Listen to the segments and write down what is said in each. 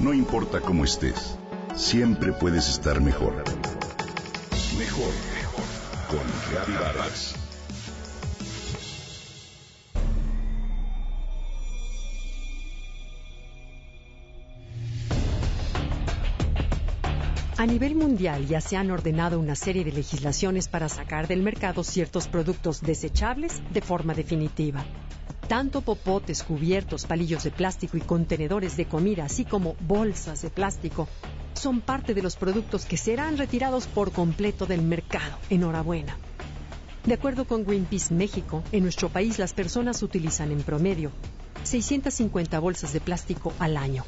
No importa cómo estés, siempre puedes estar mejor. Mejor, mejor. Con Reavivadas. A nivel mundial ya se han ordenado una serie de legislaciones para sacar del mercado ciertos productos desechables de forma definitiva. Tanto popotes, cubiertos, palillos de plástico y contenedores de comida, así como bolsas de plástico, son parte de los productos que serán retirados por completo del mercado. Enhorabuena. De acuerdo con Greenpeace México, en nuestro país las personas utilizan en promedio 650 bolsas de plástico al año,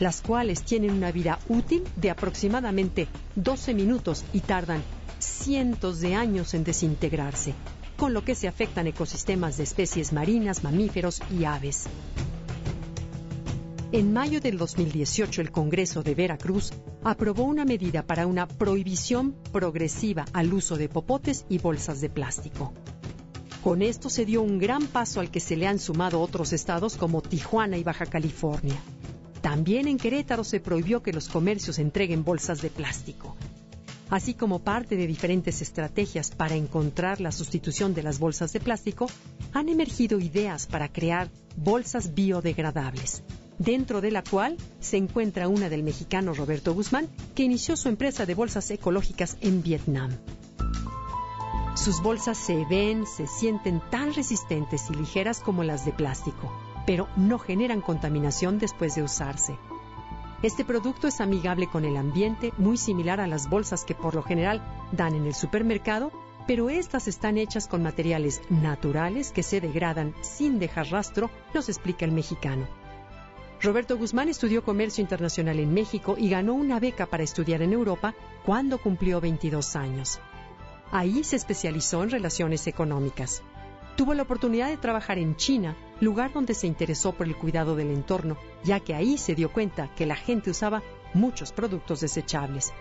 las cuales tienen una vida útil de aproximadamente 12 minutos y tardan cientos de años en desintegrarse, con lo que se afectan ecosistemas de especies marinas, mamíferos y aves. En mayo del 2018, el Congreso de Veracruz aprobó una medida para una prohibición progresiva al uso de popotes y bolsas de plástico. Con esto se dio un gran paso al que se le han sumado otros estados como Tijuana y Baja California. También en Querétaro se prohibió que los comercios entreguen bolsas de plástico. Así como parte de diferentes estrategias para encontrar la sustitución de las bolsas de plástico, han emergido ideas para crear bolsas biodegradables, dentro de la cual se encuentra una del mexicano Roberto Guzmán, que inició su empresa de bolsas ecológicas en Vietnam. Sus bolsas se ven, se sienten tan resistentes y ligeras como las de plástico pero no generan contaminación después de usarse. Este producto es amigable con el ambiente, muy similar a las bolsas que por lo general dan en el supermercado, pero estas están hechas con materiales naturales que se degradan sin dejar rastro, nos explica el mexicano. Roberto Guzmán estudió comercio internacional en México y ganó una beca para estudiar en Europa cuando cumplió 22 años. Ahí se especializó en relaciones económicas. Tuvo la oportunidad de trabajar en China, lugar donde se interesó por el cuidado del entorno, ya que ahí se dio cuenta que la gente usaba muchos productos desechables.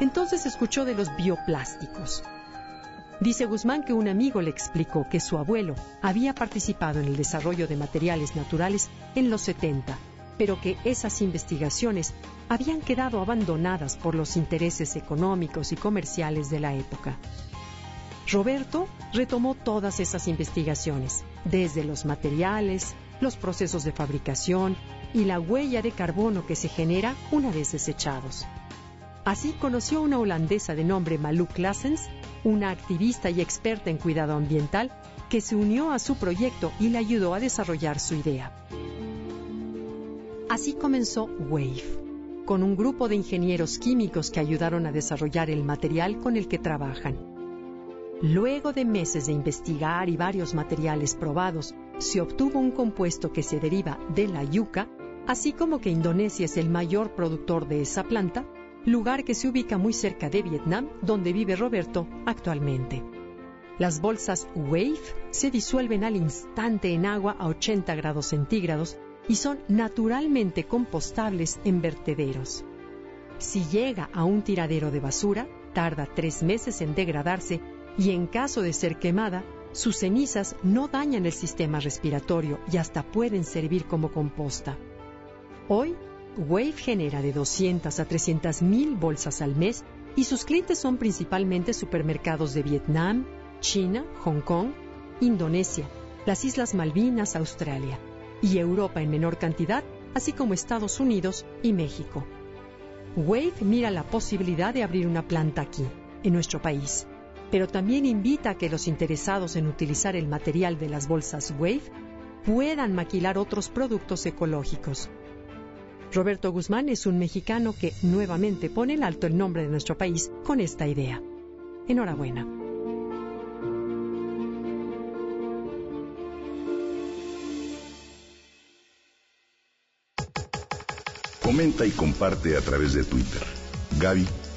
Entonces escuchó de los bioplásticos. Dice Guzmán que un amigo le explicó que su abuelo había participado en el desarrollo de materiales naturales en los 70, pero que esas investigaciones habían quedado abandonadas por los intereses económicos y comerciales de la época. Roberto retomó todas esas investigaciones, desde los materiales, los procesos de fabricación y la huella de carbono que se genera una vez desechados. Así conoció a una holandesa de nombre Malou Classens, una activista y experta en cuidado ambiental, que se unió a su proyecto y le ayudó a desarrollar su idea. Así comenzó WAVE, con un grupo de ingenieros químicos que ayudaron a desarrollar el material con el que trabajan. Luego de meses de investigar y varios materiales probados, se obtuvo un compuesto que se deriva de la yuca, así como que Indonesia es el mayor productor de esa planta, lugar que se ubica muy cerca de Vietnam, donde vive Roberto actualmente. Las bolsas WAVE se disuelven al instante en agua a 80 grados centígrados y son naturalmente compostables en vertederos. Si llega a un tiradero de basura, tarda tres meses en degradarse y en caso de ser quemada, sus cenizas no dañan el sistema respiratorio y hasta pueden servir como composta. Hoy, Wave genera de 200 a 300 mil bolsas al mes y sus clientes son principalmente supermercados de Vietnam, China, Hong Kong, Indonesia, las Islas Malvinas, Australia y Europa en menor cantidad, así como Estados Unidos y México. Wave mira la posibilidad de abrir una planta aquí, en nuestro país pero también invita a que los interesados en utilizar el material de las bolsas Wave puedan maquilar otros productos ecológicos. Roberto Guzmán es un mexicano que nuevamente pone en alto el nombre de nuestro país con esta idea. Enhorabuena. Comenta y comparte a través de Twitter.